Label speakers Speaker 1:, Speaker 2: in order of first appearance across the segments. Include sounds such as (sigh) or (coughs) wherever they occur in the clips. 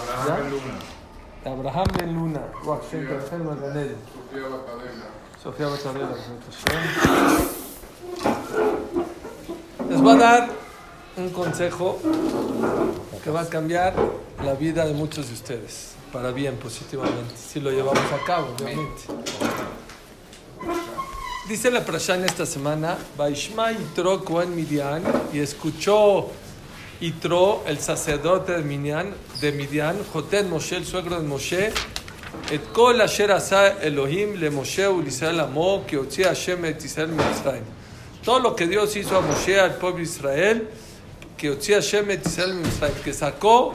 Speaker 1: Abraham Ben Luna.
Speaker 2: Abraham Ben Luna.
Speaker 1: Sofía.
Speaker 2: Marganel.
Speaker 1: Sofía
Speaker 2: Batarela. Les voy a dar un consejo que va a cambiar la vida de muchos de ustedes. Para bien, positivamente. Si lo llevamos a cabo, obviamente. Dice la Prashán esta semana, Vaishma Yitro Midian, y escuchó Yitro, el sacerdote de Midian, de Midian, Joten Moshe, el suegro de Moshe, et kol asher asa Elohim le Moshe u'Israel amo, que Hashem et Israel mitzrayim. Todo lo que Dios hizo a Moshe, al pueblo de Israel, que Hashem et Israel mitzrayim, que sacó,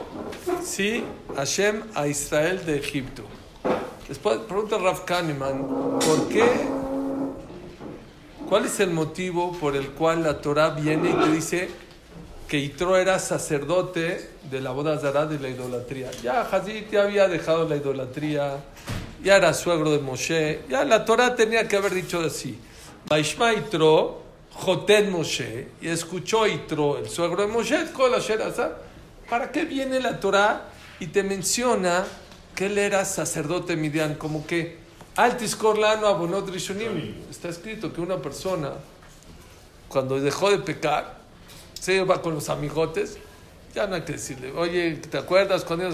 Speaker 2: sí, Hashem a Israel de Egipto. Después pregunta Raf Kahneman, ¿por qué ¿Cuál es el motivo por el cual la Torah viene y te dice que Yitro era sacerdote de la boda zará de la idolatría? Ya Hazit ya había dejado la idolatría, ya era suegro de Moshe, ya la Torah tenía que haber dicho así. Vaishma Yitro, Joten Moshe, y escuchó Yitro, el suegro de Moshe. ¿Para qué viene la Torah y te menciona que él era sacerdote midian? Como que Altis Korlano Abonot Rishonim. Está escrito que una persona, cuando dejó de pecar, se va con los amigotes, ya no hay que decirle, oye, ¿te acuerdas cuando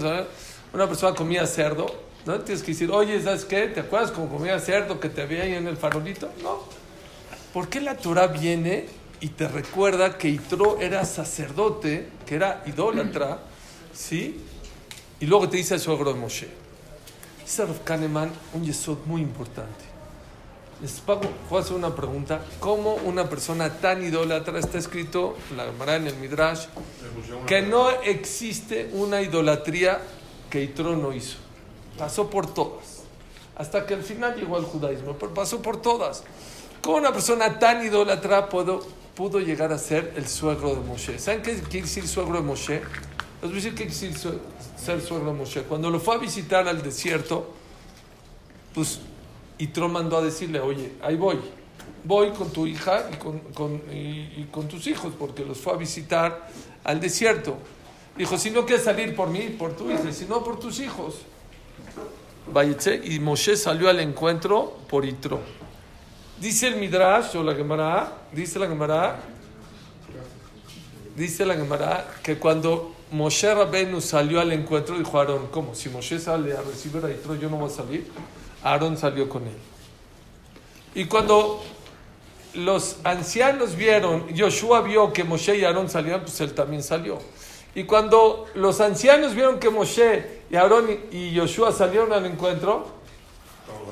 Speaker 2: una persona comía cerdo? No tienes que decir, oye, ¿sabes qué? ¿Te acuerdas cuando comía cerdo que te veía ahí en el farolito? No. ¿Por qué la Torah viene y te recuerda que Itro era sacerdote, que era idólatra, (clears throat) ¿sí? Y luego te dice el suegro de Moshe. Dice Rav Kahneman un yesod muy importante. Les a hacer una pregunta. ¿Cómo una persona tan idólatra está escrito en la Gemara en el Midrash que no existe una idolatría que Yitro no hizo? Pasó por todas. Hasta que al final llegó al judaísmo, pero pasó por todas. ¿Cómo una persona tan idólatra pudo, pudo llegar a ser el suegro de Moshe? ¿Saben qué quiere decir suegro de Moshe? Les voy a decir qué quiere decir ser suegro de Moshe. Cuando lo fue a visitar al desierto, pues Yitro mandó a decirle, oye, ahí voy, voy con tu hija y con, con- y- y con tus hijos, porque los fue a visitar al desierto. Dijo, si no quieres salir por mí, por tu hija, y si no por tus hijos. Y Moshe salió al encuentro por Yitro. Dice el Midrash, o la Gemara, dice la Gemara, dice la Gemara que cuando Moshe Rabenu salió al encuentro, dijo Aarón, ¿cómo? Si Moshe sale a recibir a Yitro, yo no voy a salir. Aarón salió con él. Y cuando los ancianos vieron, Joshua vio que Moshe y Aarón salían, pues él también salió. Y cuando los ancianos vieron que Moshe y Aarón y Joshua salieron al encuentro,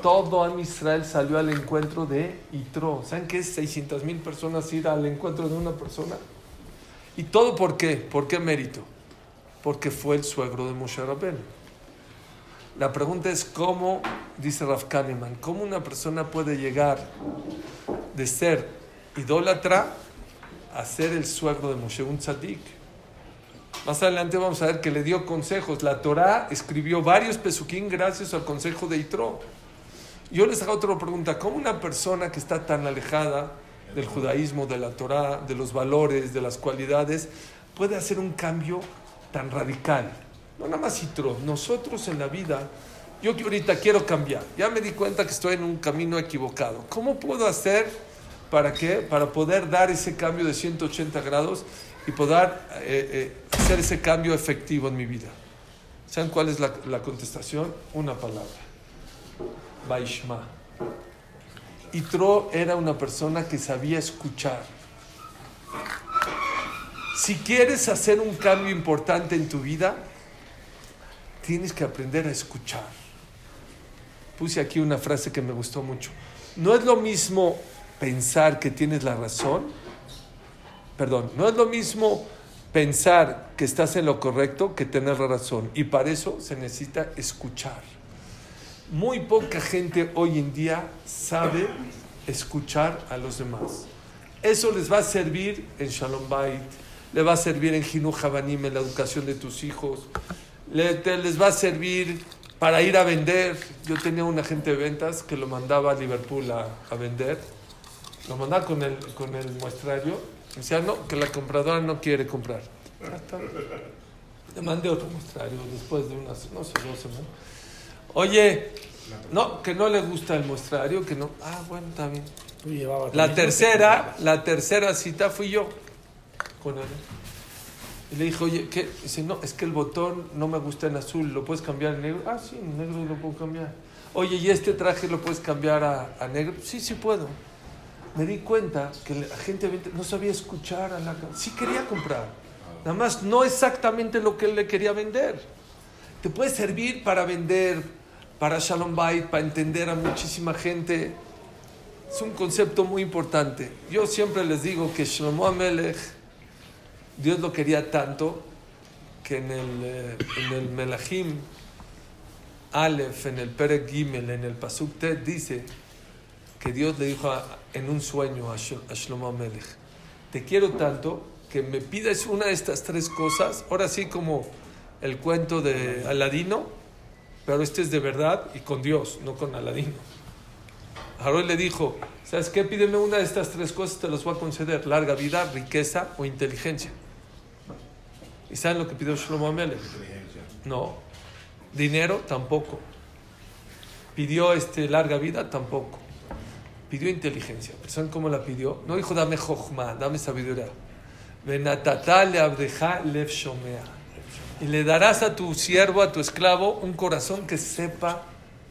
Speaker 2: todo Am Israel salió al encuentro de Yitro. ¿Saben qué es 600 mil personas ir al encuentro de una persona? ¿Y todo por qué? ¿Por qué mérito? Porque fue el suegro de Moshe Rabbeinu. La pregunta es cómo, dice Raf Kahneman, cómo una persona puede llegar de ser idólatra a ser el suegro de Moshe, un tzadik. Más adelante vamos a ver que le dio consejos. La Torá escribió varios pesuquín gracias al consejo de Itro. Yo les hago otra pregunta. ¿Cómo una persona que está tan alejada del judaísmo, de la Torá, de los valores, de las cualidades, puede hacer un cambio tan radical? No nada más Itro. Nosotros en la vida, yo que ahorita quiero cambiar. Ya me di cuenta que estoy en un camino equivocado. ¿Cómo puedo hacer para qué? Para poder dar ese cambio de 180 grados y poder eh, eh, hacer ese cambio efectivo en mi vida. ¿Saben cuál es la, la contestación? Una palabra. Vaishma. Itro era una persona que sabía escuchar. Si quieres hacer un cambio importante en tu vida, tienes que aprender a escuchar. Puse aquí una frase que me gustó mucho. No es lo mismo pensar que tienes la razón, perdón, no es lo mismo pensar que estás en lo correcto que tener la razón. Y para eso se necesita escuchar. Muy poca gente hoy en día sabe escuchar a los demás. Eso les va a servir en Shalom Bait, le va a servir en Hinu Habanim, en la educación de tus hijos, le- te- les va a servir para ir a vender. Yo tenía un agente de ventas que lo mandaba a Liverpool a, a vender, lo mandaba con el, con el muestrario, decía, no, que la compradora no quiere comprar. Le mandé otro mostrario después de unas, no sé, dos semanas. Oye, no, que no le gusta el mostrario, que no. Ah, bueno, está bien. La tercera, la tercera cita fui yo con él. Y le dije, oye, ¿qué? Dice, no, es que el botón no me gusta en azul, ¿lo puedes cambiar en negro? Ah, sí, en negro lo puedo cambiar. Oye, ¿y este traje lo puedes cambiar a, a negro? Sí, sí puedo. Me di cuenta que la gente no sabía escuchar a la... Sí quería comprar, nada más no exactamente lo que él le quería vender. Te puede servir para vender, para Shalom Bait, para entender a muchísima gente. Es un concepto muy importante. Yo siempre les digo que Shlomo Amelech, Dios lo quería tanto que en el, eh, en el Melahim Aleph, en el Perek Gimel, en el Pasuk Tet, dice que Dios le dijo en un sueño a, Shlo- a Shlomo Amelech, te quiero tanto que me pides una de estas tres cosas, ahora sí como el cuento de Aladino, pero este es de verdad y con Dios, no con Aladino. Aarón le dijo, ¿sabes qué? Pídeme una de estas tres cosas, te los voy a conceder. Larga vida, riqueza o inteligencia. ¿Y saben lo que pidió Shlomo Amelech? No. Dinero, tampoco. Pidió este, larga vida, tampoco. Pidió inteligencia. ¿Pero ¿Saben cómo la pidió? No dijo, dame jochma, dame sabiduría. Venatata le abdeja lev shomea. Y le darás a tu siervo, a tu esclavo, un corazón que sepa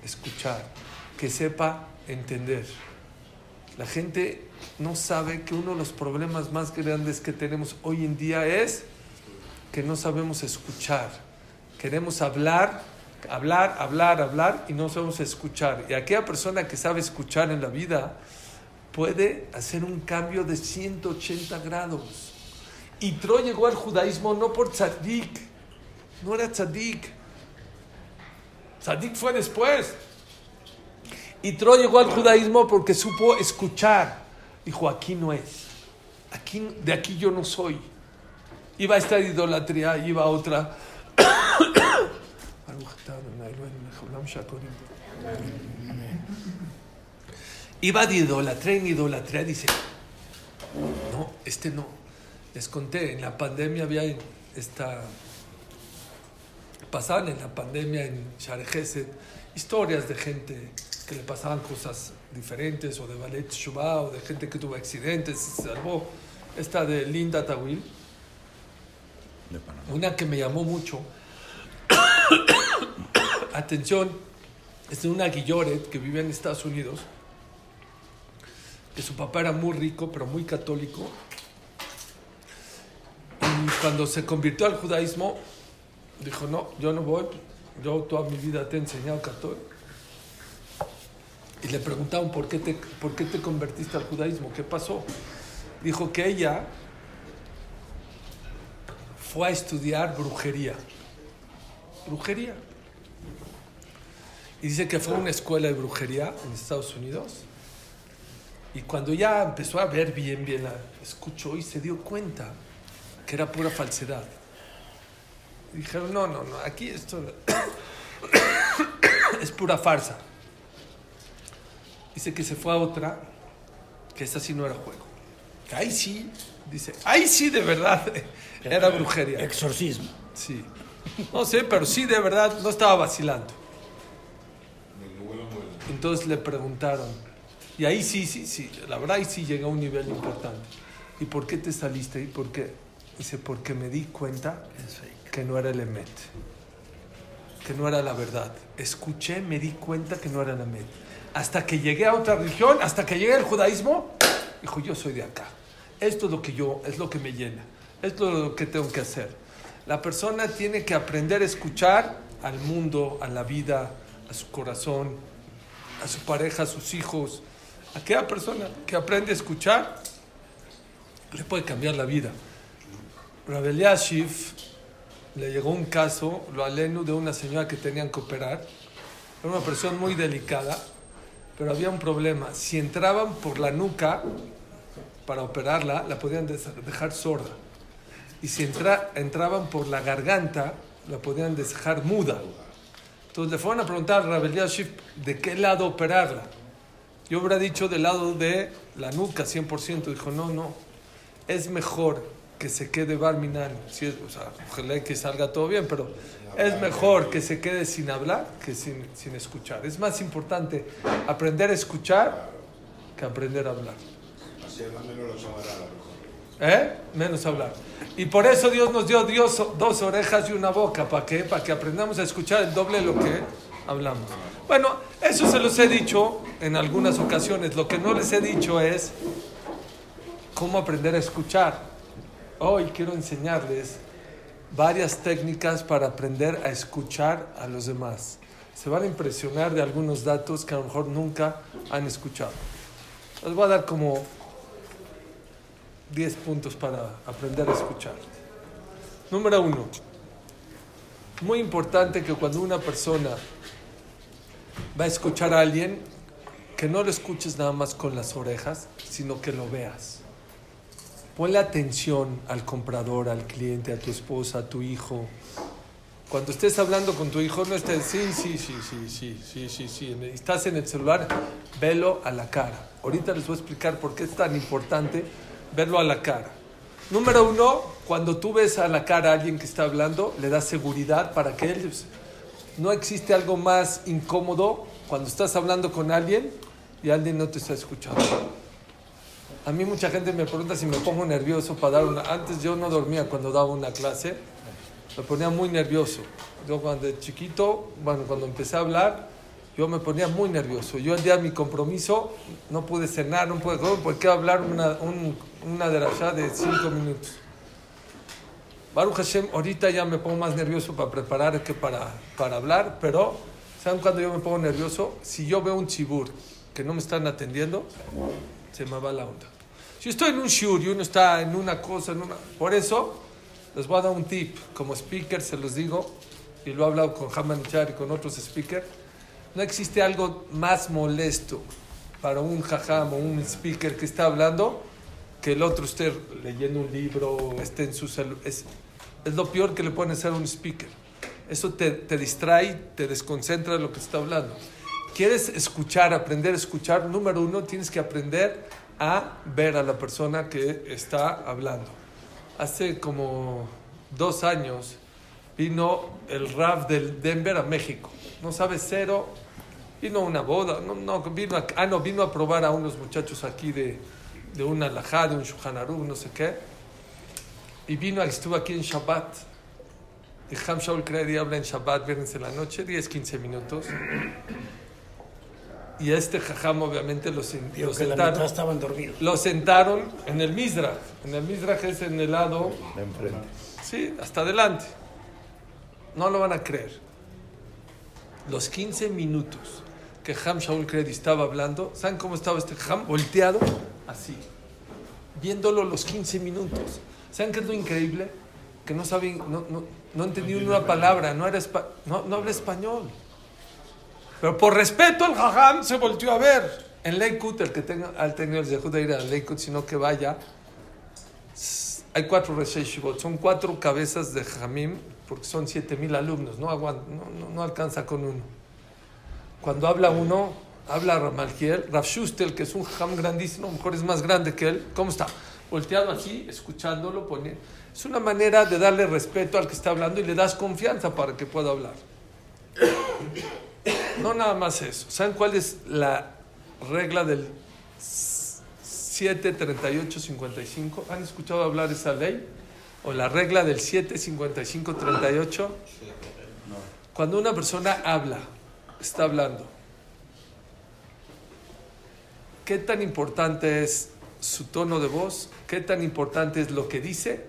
Speaker 2: escuchar, que sepa entender. La gente no sabe que uno de los problemas más grandes que tenemos hoy en día es que no sabemos escuchar. Queremos hablar, hablar, hablar, hablar y no sabemos escuchar. Y aquella persona que sabe escuchar en la vida puede hacer un cambio de 180 grados. Y Tro llegó al judaísmo no por tzadik, no era tzadik. Tzadik fue después. Y Tro llegó al judaísmo porque supo escuchar. Dijo, aquí no es. Aquí, de aquí yo no soy. Iba a esta idolatría, iba otra. (coughs) Iba de idolatría en idolatría, dice, no, este no. Les conté, en la pandemia había esta... Pasaban en la pandemia en Share Gesed historias de gente que le pasaban cosas diferentes, o de Ballet Shubá, o de gente que tuvo accidentes, se salvó. Esta de Linda Tawil, Una que me llamó mucho. (coughs) Atención, es de una Guilloret que vive en Estados Unidos, que su papá era muy rico, pero muy católico. Y cuando se convirtió al judaísmo, dijo, no, yo no voy, yo toda mi vida te he enseñado católico. Y le preguntaron, ¿por qué, te, ¿por qué te convertiste al judaísmo? ¿Qué pasó? Dijo que ella fue a estudiar brujería. Brujería. Y dice que fue a una escuela de brujería en Estados Unidos. Y cuando ya empezó a ver bien, bien, la escuchó y se dio cuenta que era pura falsedad. Dijeron, no, no, no, aquí esto (coughs) es pura farsa. Dice que se fue a otra, que esta sí no era juego. Que ahí sí, dice, ahí sí de verdad era brujería.
Speaker 3: Exorcismo.
Speaker 2: Sí. No sé, pero sí de verdad no estaba vacilando. Entonces le preguntaron, y ahí sí, sí, sí, la verdad ahí sí llegó a un nivel importante. ¿Y por qué te saliste? ¿Y por qué? Dice, porque me di cuenta que no era el Emet, que no era la verdad. Escuché, me di cuenta que no era el Emet. Hasta que llegué a otra religión, hasta que llegué al judaísmo, dijo, yo soy de acá. Esto es lo que yo, es lo que me llena. Es lo que tengo que hacer. La persona tiene que aprender a escuchar al mundo, a la vida, a su corazón, a su pareja, a sus hijos. Aquella persona que aprende a escuchar le puede cambiar la vida. Rabel Yashiv le llegó un caso, lo alenu, de una señora que tenían que operar. Era una persona muy delicada, pero había un problema. Si entraban por la nuca para operarla, la podían dejar sorda. Y si entra- entraban por la garganta, la podían dejar muda. Entonces le fueron a preguntar a Rabel Yashiv de qué lado operarla. Yo hubiera dicho del lado de la nuca, 100%. Dijo, no, no. Es mejor que se quede Barminan. Es, o sea, ojalá que salga todo bien, pero es mejor que se quede sin hablar que sin, sin escuchar. Es más importante aprender a escuchar que aprender a hablar.
Speaker 1: Así al
Speaker 2: ¿Eh? Menos hablar. Y por eso Dios nos dio Dios dos orejas y una boca. ¿Para qué? Para que aprendamos a escuchar el doble de lo que hablamos. Bueno, eso se los he dicho en algunas ocasiones. Lo que no les he dicho es cómo aprender a escuchar. Hoy quiero enseñarles varias técnicas para aprender a escuchar a los demás. Se van a impresionar de algunos datos que a lo mejor nunca han escuchado. Les voy a dar como 10 puntos para aprender a escuchar. Número uno, muy importante que cuando una persona va a escuchar a alguien, que no lo escuches nada más con las orejas, sino que lo veas. Ponle atención al comprador, al cliente, a tu esposa, a tu hijo. Cuando estés hablando con tu hijo, no estés, sí, sí, sí, sí, sí, sí, sí, sí. Estás en el celular, velo a la cara. Ahorita les voy a explicar por qué es tan importante verlo a la cara. Número uno, cuando tú ves a la cara a alguien que está hablando, le das seguridad para que él... No existe algo más incómodo cuando estás hablando con alguien y alguien no te está escuchando. A mí mucha gente me pregunta si me pongo nervioso para dar una... Antes yo no dormía cuando daba una clase, me ponía muy nervioso. Yo cuando de chiquito, bueno, cuando empecé a hablar, yo me ponía muy nervioso. Yo el día de mi compromiso no pude cenar, no pude comer, porque hablar una, un, una de allá de cinco minutos. Baruch Hashem, ahorita ya me pongo más nervioso para preparar que para, para hablar, pero ¿saben cuando yo me pongo nervioso? Si yo veo un chibur que no me están atendiendo, se me va la onda. Si estoy en un shiur y uno está en una cosa, en una... Por eso, les voy a dar un tip. Como speaker se los digo, y lo he hablado con Haman Char y con otros speakers, no existe algo más molesto para un jajam o un speaker que está hablando que el otro esté leyendo un libro esté en su celular. Es, es lo peor que le pueden hacer a un speaker. Eso te, te distrae, te desconcentra de lo que está hablando. ¿Quieres escuchar, aprender a escuchar? Número uno, tienes que aprender a ver a la persona que está hablando. Hace como dos años vino el RAF del Denver a México. No sabe cero. Vino a una boda. No, no, vino a, ah, no, vino a probar a unos muchachos aquí de, de una alajá, de un Shulchan no sé qué. Y vino, estuvo aquí en Shabbat. Y Ham Shaul Kredi habla en Shabbat, viernes en la noche, 10, 15 minutos. Y a este jajam obviamente lo, sen- lo sentaron,
Speaker 3: estaban dormidos.
Speaker 2: lo sentaron en el Mizrach. En el Mizrach es en el lado,
Speaker 3: De enfrente.
Speaker 2: sí, hasta adelante. No lo van a creer. Los 15 minutos que Ham Shaul Kredi estaba hablando, ¿saben cómo estaba este Ham? Volteado, así. Viéndolo los 15 minutos. ¿Saben qué es lo increíble? Que no saben, no, no, no entendí una palabra, no, era espa- no, no habla español. Pero por respeto al Jajam se volteó a ver. En Leikut, el que tenga, al tenido el Zehut de ir a Leikut, sino que vaya, hay cuatro Reshei Shivot, son cuatro cabezas de Jamim, porque son siete mil alumnos, no, aguanta, no, no, no alcanza con uno. Cuando habla uno, habla Ramalkiel, Rav Shustel, que es un Jajam grandísimo, a lo mejor es más grande que él, ¿cómo está? Volteado así, escuchándolo, pone. Es una manera de darle respeto al que está hablando y le das confianza para que pueda hablar. (coughs) No nada más eso. ¿Saben cuál es la regla del 738-55? ¿Han escuchado hablar esa ley? ¿O la regla del 755-38? Cuando una persona habla, está hablando, ¿qué tan importante es su tono de voz? ¿Qué tan importante es lo que dice?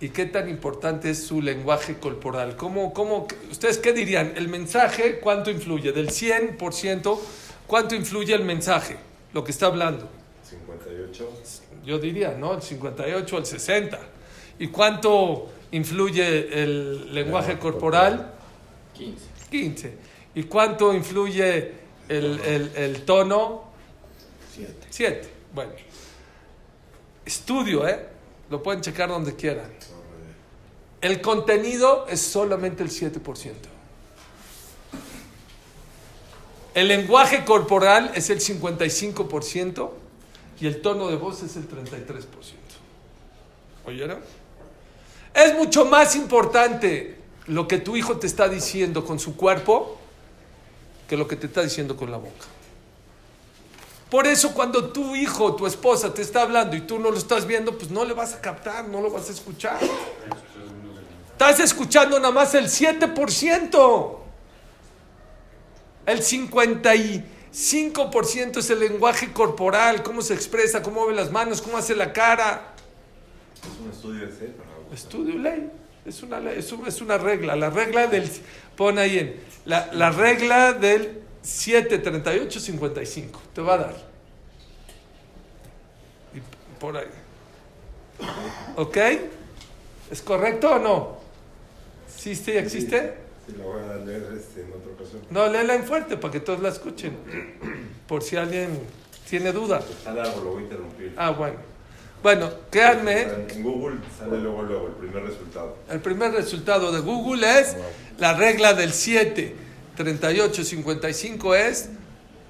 Speaker 2: ¿Y qué tan importante es su lenguaje corporal? ¿Cómo, cómo, ¿Ustedes qué dirían? ¿El mensaje cuánto influye? Del 100%, ¿cuánto influye el mensaje? Lo que está hablando.
Speaker 1: 58.
Speaker 2: Yo diría, ¿no? El 58, el 60. ¿Y cuánto influye el lenguaje corporal?
Speaker 1: 15.
Speaker 2: 15. ¿Y cuánto influye el, el- el tono?
Speaker 3: Siete.
Speaker 2: 7. Bueno. Estudio, ¿eh? Lo pueden checar donde quieran. El contenido es solamente el 7%. El lenguaje corporal es el 55% y el tono de voz es el 33%. ¿Oyeron? Es mucho más importante lo que tu hijo te está diciendo con su cuerpo que lo que te está diciendo con la boca. Por eso cuando tu hijo, tu esposa te está hablando y tú no lo estás viendo, pues no le vas a captar, no lo vas a escuchar. Estás escuchando nada más el 7%. El 55% es el lenguaje corporal, cómo se expresa, cómo mueve las manos, cómo hace la cara.
Speaker 1: Es un estudio de para
Speaker 2: Estudio ley. Es una, es una regla. La regla del. Pon ahí en. La, la regla del 73855. Te va a dar. Y por ahí. ¿Ok? ¿Es correcto o no? ¿Sí, sí existe?
Speaker 1: Sí, la voy a leer este, en otra ocasión.
Speaker 2: No, léela en fuerte para que todos la escuchen. Por si alguien tiene duda.
Speaker 1: Lo voy a interrumpir.
Speaker 2: Ah, bueno. Bueno, créanme.
Speaker 1: En Google sale luego, luego el primer resultado.
Speaker 2: El primer resultado de Google es la regla del 7, 38, 55 es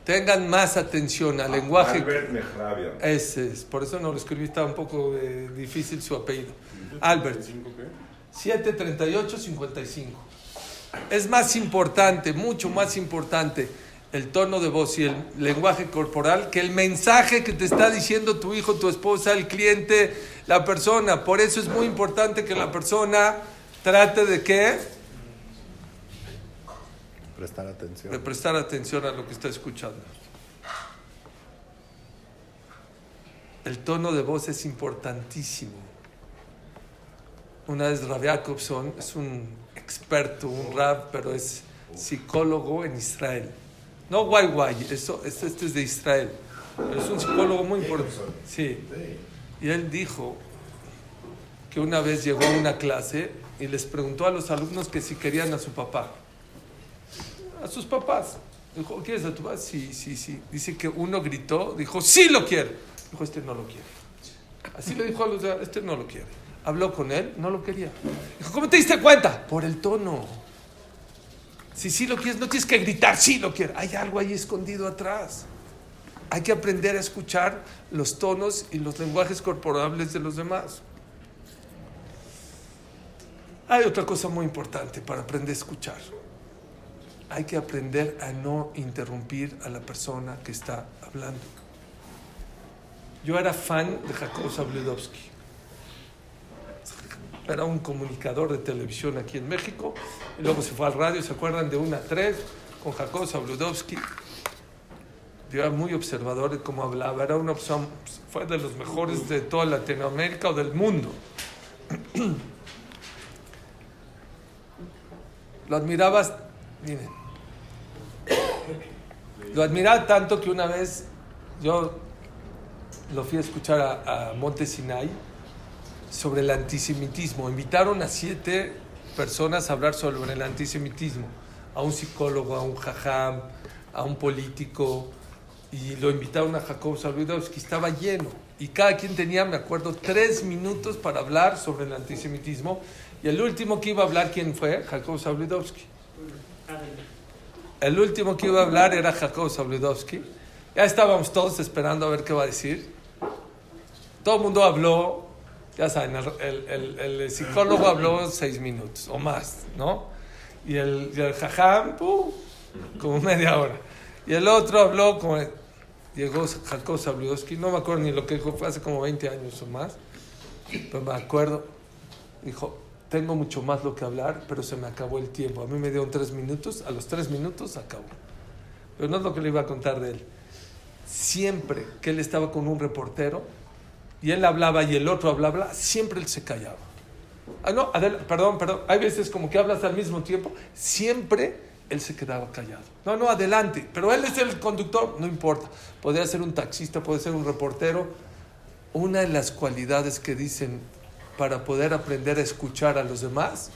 Speaker 2: tengan más atención al lenguaje.
Speaker 1: Albert Mehrabian.
Speaker 2: Ese es, por eso no lo escribí, estaba un poco eh, difícil su apellido. Albert. 7, 38, 55. Es más importante, mucho más importante el tono de voz y el lenguaje corporal que el mensaje que te está diciendo tu hijo, tu esposa, el cliente, la persona. Por eso es muy importante que la persona trate de qué?
Speaker 3: Prestar atención.
Speaker 2: De prestar atención a lo que está escuchando. El tono de voz es importantísimo. Una vez Rav Jacobson es un experto, un rab, pero es psicólogo en Israel. No guay guay, eso, este, este es de Israel. Pero es un psicólogo muy importante. Sí. Y él dijo que una vez llegó a una clase y les preguntó a los alumnos que si querían a su papá. A sus papás. Dijo, ¿quieres a tu papá? Sí, sí, sí. Dice que uno gritó, dijo, sí lo quiero. Dijo, este no lo quiere. Así le dijo a los este no lo quiere. Habló con él, no lo quería. Dijo, ¿cómo te diste cuenta? Por el tono. Si sí lo quieres, no tienes que gritar, sí lo quiero. Hay algo ahí escondido atrás. Hay que aprender a escuchar los tonos y los lenguajes corporales de los demás. Hay otra cosa muy importante para aprender a escuchar. Hay que aprender a no interrumpir a la persona que está hablando. Yo era fan de Jacob Zabludowski. Era un comunicador de televisión aquí en México. Y luego se fue al radio, ¿se acuerdan? De una a tres con Jacob Zabludowski. Yo era muy observador de cómo hablaba. Era una opción, fue de los mejores de toda Latinoamérica o del mundo. (clears throat) Lo admirabas, miren, lo admiraba tanto que una vez yo lo fui a escuchar a, a Monte Sinai sobre el antisemitismo. Invitaron a siete personas a hablar sobre el antisemitismo, a un psicólogo, a un jajam, a un político, y lo invitaron a Jacob Saludowski, estaba lleno, y cada quien tenía, me acuerdo, tres minutos para hablar sobre el antisemitismo, y el último que iba a hablar, ¿quién fue? Jacob Saludowski. El último que iba a hablar era Jacob Sabludowski. Ya estábamos todos esperando a ver qué va a decir. Todo el mundo habló, ya saben, el, el- el- psicólogo habló seis minutos o más, ¿no? Y el, y jajam, como media hora. Y el otro habló como... Llegó Jacob Sabludowski, no me acuerdo ni lo que dijo, fue hace como 20 años o más. Pero me acuerdo, dijo, tengo mucho más lo que hablar, pero se me acabó el tiempo. A mí me dieron tres minutos, a los tres minutos acabó. Pero no es lo que le iba a contar de él. Siempre que él estaba con un reportero y él hablaba y el otro hablaba, siempre él se callaba. Ah, no, Adela, perdón, perdón. Hay veces como que hablas al mismo tiempo, siempre él se quedaba callado. No, no, adelante. Pero él es el conductor, no importa. Podría ser un taxista, puede ser un reportero. Una de las cualidades que dicen para poder aprender a escuchar a los demás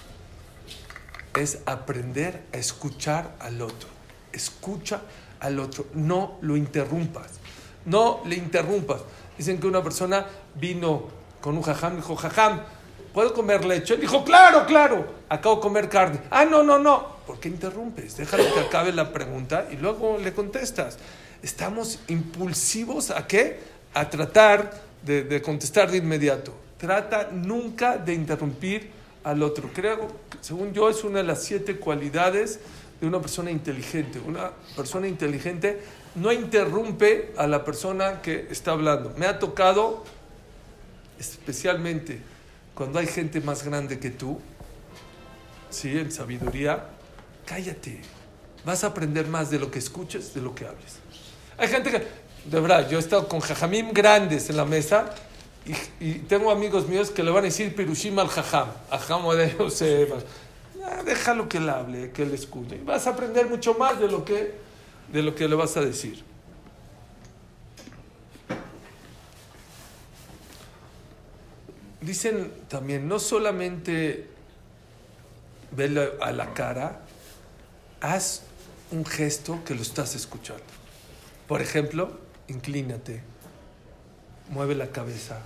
Speaker 2: es aprender a escuchar al otro. Escucha al otro, no lo interrumpas. No le interrumpas. Dicen que una persona vino con un jajam y dijo, jajam, ¿puedo comer leche? Él dijo, claro, claro, acabo de comer carne. Ah, no, no, no. ¿Por qué interrumpes? Déjalo que acabe la pregunta y luego le contestas. Estamos impulsivos a qué? A tratar de, de contestar de inmediato. Trata nunca de interrumpir al otro. Creo, según yo, es una de las siete cualidades de una persona inteligente. Una persona inteligente no interrumpe a la persona que está hablando. Me ha tocado, especialmente cuando hay gente más grande que tú, ¿sí? en sabiduría, cállate. Vas a aprender más de lo que escuches, de lo que hables. Hay gente que, de verdad, yo he estado con jajamim grandes en la mesa y, tengo amigos míos que le van a decir Pirushim al jajam, ajam de Yosef. Déjalo que él hable, que él escuche. Y vas a aprender mucho más de lo que, de lo que le vas a decir. Dicen también, no solamente verle a la cara, haz un gesto que lo estás escuchando. Por ejemplo, inclínate, mueve la cabeza.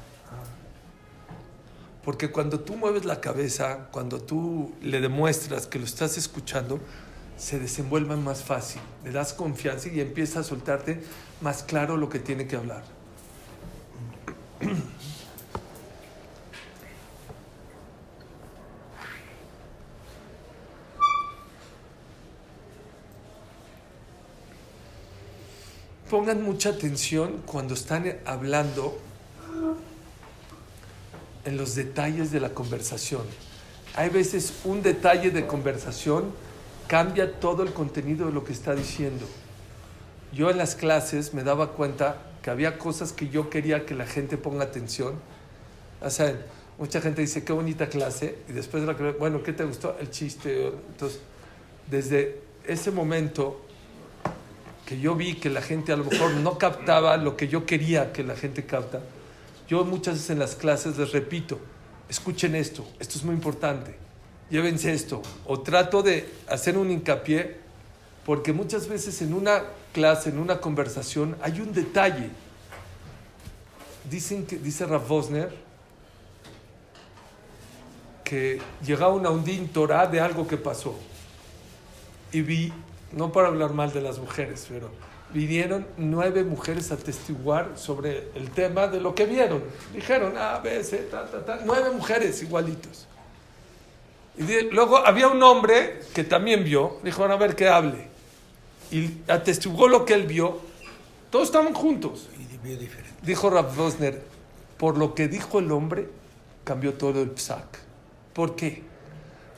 Speaker 2: Porque cuando tú mueves la cabeza, cuando tú le demuestras que lo estás escuchando, se desenvuelve más fácil, le das confianza y empieza a soltarte más claro lo que tiene que hablar. Pongan mucha atención cuando están hablando en los detalles de la conversación. Hay veces un detalle de conversación cambia todo el contenido de lo que está diciendo. Yo en las clases me daba cuenta que había cosas que yo quería que la gente ponga atención. O sea, mucha gente dice, qué bonita clase, y después de la clase, bueno, ¿qué te gustó? El chiste. Entonces, desde ese momento que yo vi que la gente a lo mejor no captaba lo que yo quería que la gente capta, yo muchas veces en las clases les repito, escuchen esto, esto es muy importante, llévense esto, o trato de hacer un hincapié, porque muchas veces en una clase, en una conversación, hay un detalle. Dicen que, dice Rav Vosner, que llegaba una undín Torah de algo que pasó. Y vi, no para hablar mal de las mujeres, pero vinieron nueve mujeres a testiguar sobre el tema de lo que vieron. Dijeron, A, B, C, ta, ta, ta, nueve mujeres igualitos. Y di- luego había un hombre que también vio, dijo, a ver que hable. Y atestiguó lo que él vio. Todos estaban juntos.
Speaker 3: Y vio diferente.
Speaker 2: Dijo Rav Vosner, por lo que dijo el hombre, cambió todo el psak. ¿Por qué?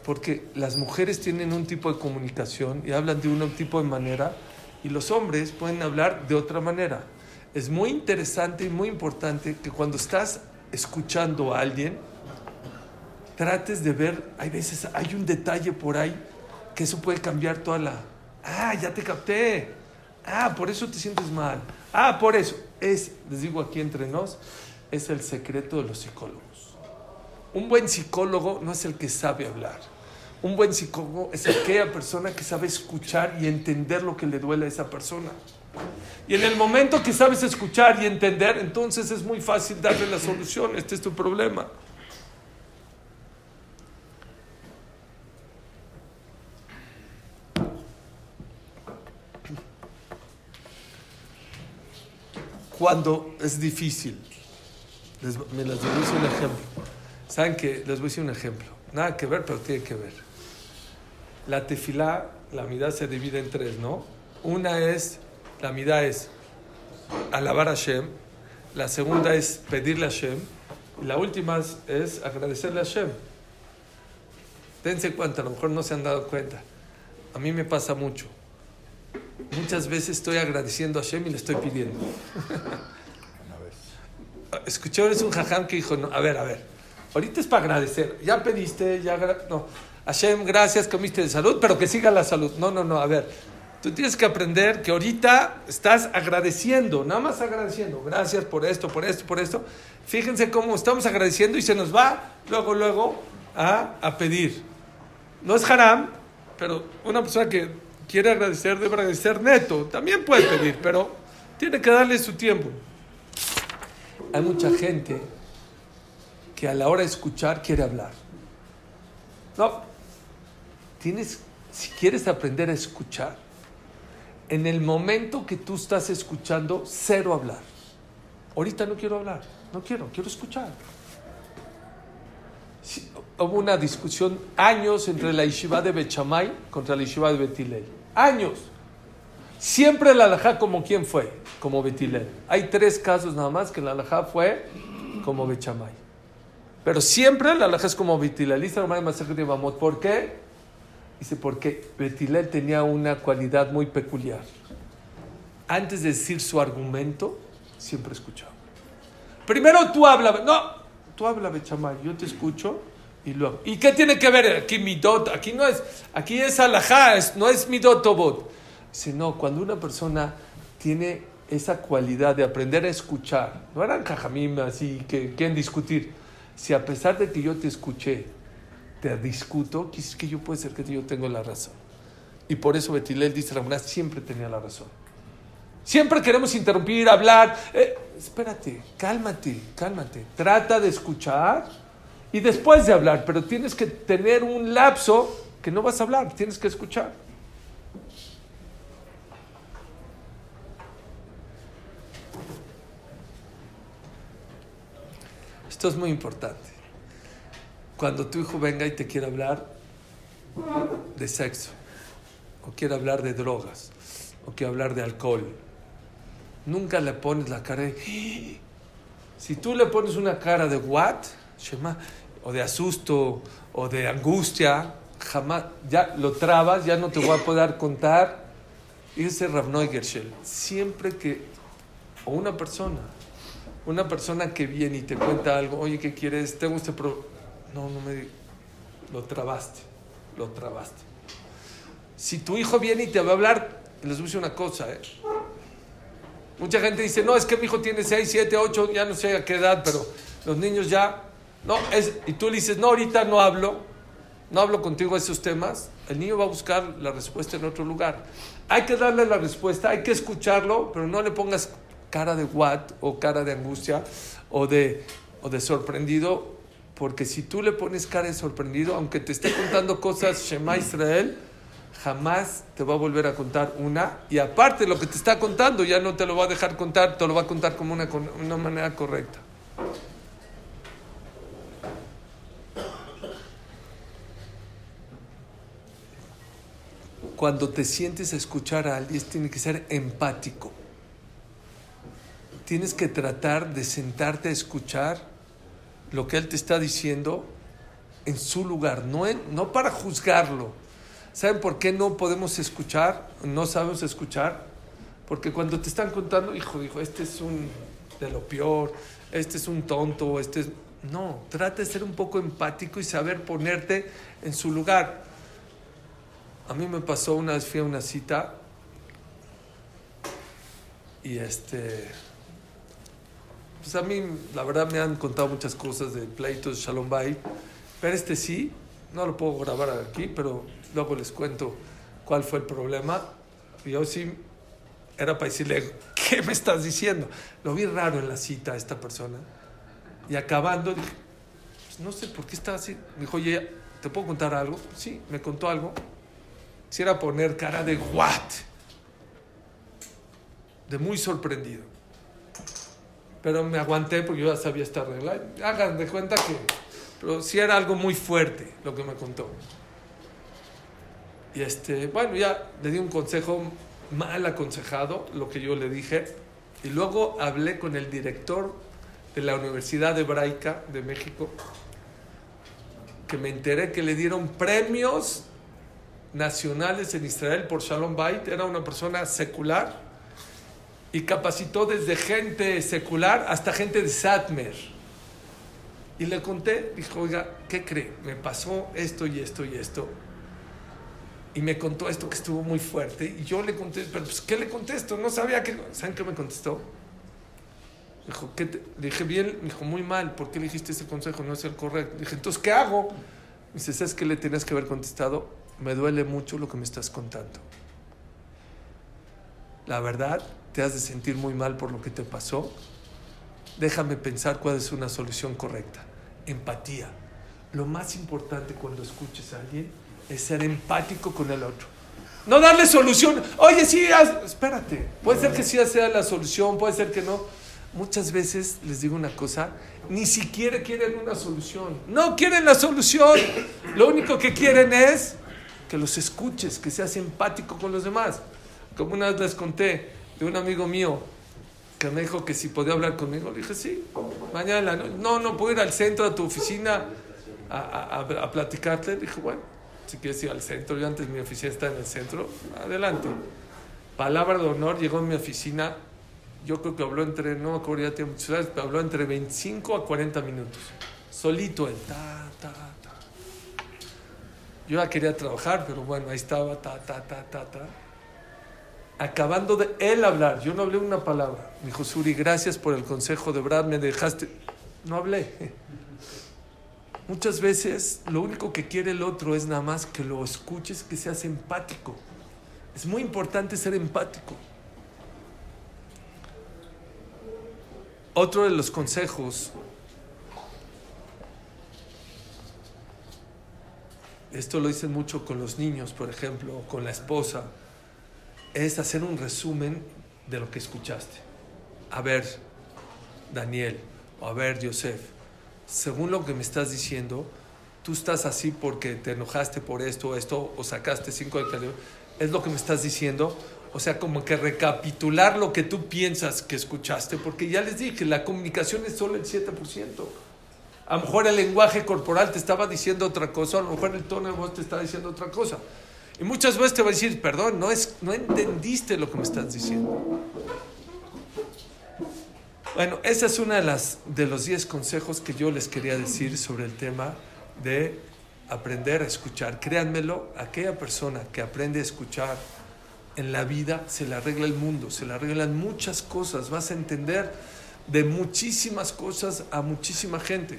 Speaker 2: Porque las mujeres tienen un tipo de comunicación y hablan de un tipo de manera y los hombres pueden hablar de otra manera. Es muy interesante y muy importante que cuando estás escuchando a alguien, trates de ver, hay veces hay un detalle por ahí que eso puede cambiar toda la... Ah, ya te capté. Ah, por eso te sientes mal. Ah, por eso. Es, les digo aquí entre nos, es el secreto de los psicólogos. Un buen psicólogo no es el que sabe hablar. Un buen psicólogo es aquella persona que sabe escuchar y entender lo que le duele a esa persona. Y en el momento que sabes escuchar y entender, entonces es muy fácil darle la solución. Este es tu problema. Cuando es difícil, les, me a decir un ejemplo. ¿Saben que Les voy a decir un ejemplo. Nada que ver, pero tiene que ver. La tefilá, la mitad se divide en tres, ¿no? Una es, la mitad es alabar a Hashem. La segunda es pedirle a Hashem. Y la última es, es agradecerle a Hashem. Dense cuenta, a lo mejor no se han dado cuenta. A mí me pasa mucho. Muchas veces estoy agradeciendo a Hashem y le estoy pidiendo. (laughs) Escuché es un jajam que dijo, no, a ver, a ver, ahorita es para agradecer, ya pediste, ya, no, Hashem, gracias, comiste de salud, pero que siga la salud. No, no, no, a ver, tú tienes que aprender que ahorita estás agradeciendo, nada más agradeciendo, gracias por esto, por esto, por esto. Fíjense cómo estamos agradeciendo y se nos va luego, luego a, a pedir. No es haram, pero una persona que quiere agradecer debe agradecer neto, también puede pedir, pero tiene que darle su tiempo. Hay mucha gente que a la hora de escuchar quiere hablar. No, tienes, si quieres aprender a escuchar, en el momento que tú estás escuchando, cero hablar. Ahorita no quiero hablar, no quiero, quiero escuchar. hubo una discusión años entre la yeshiva de Bechamay contra la yeshiva de Betilel. Años. Siempre la alajá como quién fue, como Betilel. Hay tres casos nada más que la alajá fue como Bechamay. Pero siempre la alajá es como Betilel. ¿Por qué? Dice, porque Betilel tenía una cualidad muy peculiar. Antes de decir su argumento, siempre escuchaba. Primero tú habla, no, tú habla Bechamay, yo te escucho y luego. ¿Y qué tiene que ver aquí midot? Aquí no es, aquí es alajá, es- no es midot tobot. Dice, no, cuando una persona tiene esa cualidad de aprender a escuchar, no eran cajamim así que quieren discutir. Si a pesar de que yo te escuché, te discuto, es que yo puede ser que yo tengo la razón. Y por eso Betilel dice, Ramona siempre tenía la razón. Siempre queremos interrumpir, hablar. Eh, espérate, cálmate, cálmate. Trata de escuchar y después de hablar, pero tienes que tener un lapso que no vas a hablar, tienes que escuchar. Esto es muy importante. Cuando tu hijo venga y te quiera hablar de sexo, o quiere hablar de drogas, o quiere hablar de alcohol, nunca le pones la cara de... "¡Ah!". Si tú le pones una cara de what, Shema, o de asusto, o de angustia, jamás, ya lo trabas, ya no te voy a poder contar. Y ese siempre que, o una persona, una persona que viene y te cuenta algo, oye, ¿qué quieres? Tengo este problema. No, no me. Lo trabaste, lo trabaste. Si tu hijo viene y te va a hablar, les voy a decir una cosa, ¿eh? Mucha gente dice, no, es que mi hijo tiene 6, 7, 8, ya no sé a qué edad, pero los niños ya, no, es, y tú le dices, no, ahorita no hablo, no hablo contigo de esos temas, el niño va a buscar la respuesta en otro lugar. Hay que darle la respuesta, hay que escucharlo, pero no le pongas cara de what o cara de angustia o de, o de sorprendido, porque si tú le pones cara de sorprendido, aunque te esté contando cosas Shema Israel, jamás te va a volver a contar una. Y aparte, lo que te está contando ya no te lo va a dejar contar, te lo va a contar como una, una manera correcta. Cuando te sientes a escuchar a alguien, tiene que ser empático. Tienes que tratar de sentarte a escuchar lo que él te está diciendo en su lugar, no, en- no para juzgarlo. ¿Saben por qué no podemos escuchar? No sabemos escuchar. Porque cuando te están contando, hijo, hijo, este es un de lo peor, este es un tonto, este es... No, trata de ser un poco empático y saber ponerte en su lugar. A mí me pasó una vez, fui a una cita y este... Pues a mí, la verdad, me han contado muchas cosas de pleitos Shalom Bay, pero este sí, no lo puedo grabar aquí, pero luego les cuento cuál fue el problema. Y yo sí, era para decirle, (laughs) ¿qué me estás diciendo? Lo vi raro en la cita a esta persona. Y acabando, dije, pues no sé por qué está así. Me dijo, oye, ¿te puedo contar algo? Sí, me contó algo. Quisiera poner cara de what? De muy sorprendido. Pero me aguanté porque yo ya sabía esta regla. Hagan de cuenta que. Pero sí era algo muy fuerte lo que me contó. Y este, bueno, ya le di un consejo mal aconsejado, lo que yo le dije. Y luego hablé con el director de la Universidad Hebraica de México, que me enteré que le dieron premios nacionales en Israel por Shalom Bait. Era una persona secular y capacitó desde gente secular hasta gente de Satmer. Y le conté, dijo, oiga, ¿qué cree? Me pasó esto y esto y esto. Y me contó esto que estuvo muy fuerte. Y yo le conté, pero pues, ¿qué le contesto? No sabía qué. ¿Saben qué me contestó? Dijo, ¿qué dije, bien, me dijo, muy mal, ¿por qué le dijiste ese consejo? No es el correcto. Le dije, entonces, ¿qué hago? Dice, ¿sabes qué le tenías que haber contestado? Me duele mucho lo que me estás contando. La verdad, te has de sentir muy mal por lo que te pasó. Déjame pensar cuál es una solución correcta. Empatía. Lo más importante cuando escuches a alguien es ser empático con el otro. No darle solución. Oye, sí, haz- espérate. Puede ser que sí sea la solución, puede ser que no. Muchas veces les digo una cosa, ni siquiera quieren una solución. No quieren la solución. Lo único que quieren es que los escuches, que seas empático con los demás. Como una vez les conté de un amigo mío que me dijo que si podía hablar conmigo, le dije, sí, mañana noche. No, no, puedo ir al centro de tu oficina a, a, a, a platicarte. Le dije, bueno, si quieres ir al centro, yo antes mi oficina está en el centro, adelante. Palabra de honor, llegó a mi oficina, yo creo que habló entre, no me acuerdo, ya tiene muchas horas, pero habló entre 25 a 40 minutos. Solito él, ta, ta, ta. Yo ya quería trabajar, pero bueno, ahí estaba, ta, ta, ta, ta, ta. Acabando de él hablar, yo no hablé una palabra. Me dijo, Suri, gracias por el consejo, de verdad me dejaste. No hablé. Muchas veces lo único que quiere el otro es nada más que lo escuches, que seas empático. Es muy importante ser empático. Otro de los consejos, esto lo dicen mucho con los niños, por ejemplo, o con la esposa, es hacer un resumen de lo que escuchaste. A ver, Daniel, o a ver, Joseph, según lo que me estás diciendo, tú estás así porque te enojaste por esto, esto, o sacaste cinco de. Es lo que me estás diciendo. O sea, como que recapitular lo que tú piensas que escuchaste, porque ya les dije, la comunicación es solo el 7%. A lo mejor el lenguaje corporal te estaba diciendo otra cosa, a lo mejor el tono de voz te está diciendo otra cosa. Y muchas veces te va a decir, perdón, no, es, no entendiste lo que me estás diciendo. Bueno, esa es una de, las, de los 10 consejos que yo les quería decir sobre el tema de aprender a escuchar. Créanmelo, aquella persona que aprende a escuchar en la vida se le arregla el mundo, se le arreglan muchas cosas, vas a entender de muchísimas cosas a muchísima gente.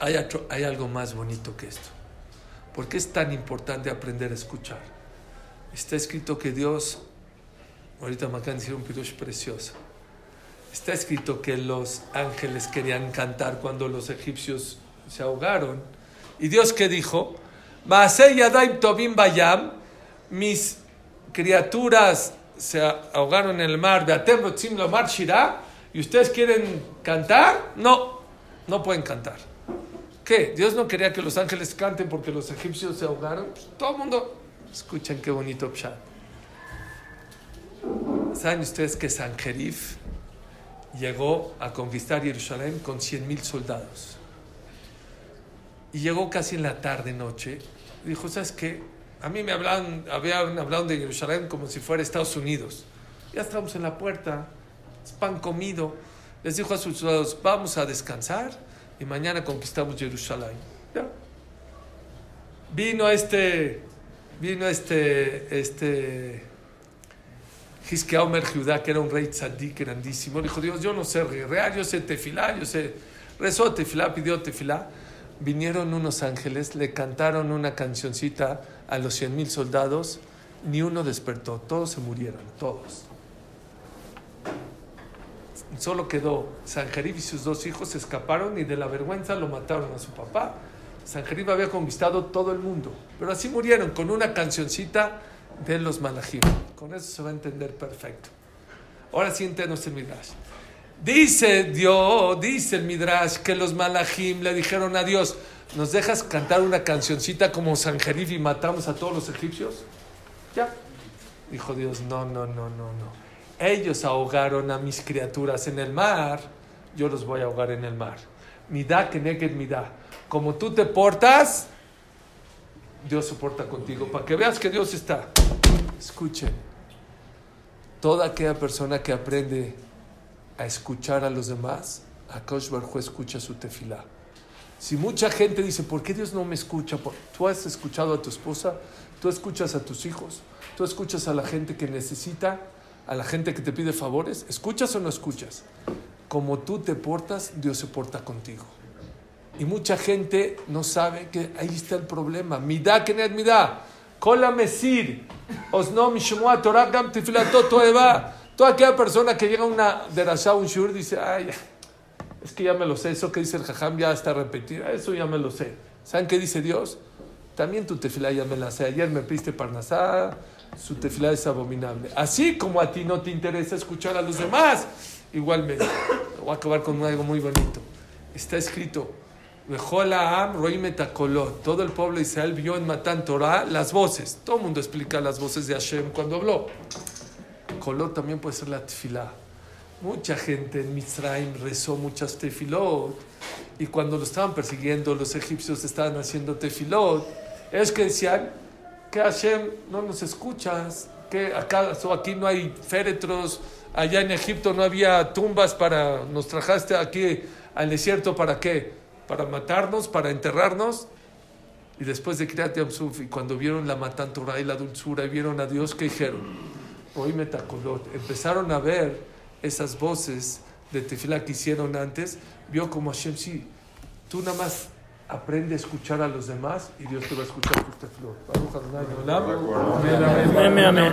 Speaker 2: Hay, hay algo más bonito que esto. ¿Por qué es tan importante aprender a escuchar? Está escrito que Dios Ahorita me acaban de decir un pirush precioso. Está escrito que los ángeles querían cantar cuando los egipcios se ahogaron. ¿Y Dios qué dijo? Tobim Bayam, mis criaturas se ahogaron en el mar, mar Shira, y ustedes quieren cantar? No, no pueden cantar. ¿Qué? ¿Dios no quería que los ángeles canten porque los egipcios se ahogaron? Todo el mundo, escuchen qué bonito pshat. ¿Saben ustedes que Sanjerif llegó a conquistar Jerusalén con 100.000 soldados? Y llegó casi en la tarde, noche. Dijo, ¿sabes qué? A mí me hablaban, habían hablado de Jerusalén como si fuera Estados Unidos. Ya estamos en la puerta, es pan comido. Les dijo a sus soldados, vamos a descansar y mañana conquistamos Jerusalén. ¿Ya? Vino este, vino este, este, Omer Judá, que era un rey tzadik grandísimo, dijo, Dios, yo no sé real, yo sé tefilá, yo sé, rezó tefilá, pidió tefilá. Vinieron unos ángeles, le cantaron una cancioncita a los cien mil soldados, ni uno despertó, todos se murieron, todos. Solo quedó Sanjerib y sus dos hijos, escaparon y de la vergüenza lo mataron a su papá. Sanjerib había conquistado todo el mundo, pero así murieron con una cancioncita de los malajim. Con eso se va a entender perfecto. Ahora sí entiendes el Midrash. Dice Dios, dice el Midrash, que los malajim le dijeron a Dios, ¿nos dejas cantar una cancioncita como Sanjerif y matamos a todos los egipcios? Ya. Dijo Dios, no, no, no, no, no. Ellos ahogaron a mis criaturas en el mar, yo los voy a ahogar en el mar. Midá que neked midá. Como tú te portas, Dios soporta contigo, para que veas que Dios está. Escuchen, toda aquella persona que aprende a escuchar a los demás, a Kosh Baruj escucha su tefilá. Si mucha gente dice, ¿por qué Dios no me escucha? Tú has escuchado a tu esposa, tú escuchas a tus hijos, tú escuchas a la gente que necesita, a la gente que te pide favores, ¿escuchas o no escuchas? Como tú te portas, Dios se porta contigo. Y mucha gente no sabe que ahí está el problema. Midá kenet midá. Kola mesir. Osno mishmua Torah gam tefilato toeva. Toda aquella persona que llega a una derashá, un shur, dice, ay, es que ya me lo sé. Eso que dice el jajam ya está repetido. Eso ya me lo sé. ¿Saben qué dice Dios? También tu tefilá ya me la sé. Ayer me pediste parnasá, su tefilá es abominable. Así como a ti no te interesa escuchar a los demás, igualmente. Voy a acabar con algo muy bonito. Está escrito, todo el pueblo de Israel vio en Matán Torah las voces. Todo el mundo explica las voces de Hashem cuando habló. Colot también puede ser la tefilá. Mucha gente en Mitzrayim rezó muchas tefilot. Y cuando lo estaban persiguiendo, los egipcios estaban haciendo tefilot. Es que decían que Hashem no nos escuchas, que acaso aquí no hay féretros, allá en Egipto no había tumbas para, nos trajaste aquí al desierto para qué? Para matarnos, para enterrarnos. Y después de Kriyat Yamsuf, y cuando vieron la matantura y la dulzura, y vieron a Dios, ¿qué dijeron? Hoy metacolot. Empezaron a ver esas voces de tefila que hicieron antes, vio como Hashem, sí, tú nada más aprende a escuchar a los demás y Dios te va a escuchar tus tefilot. Amén, amén.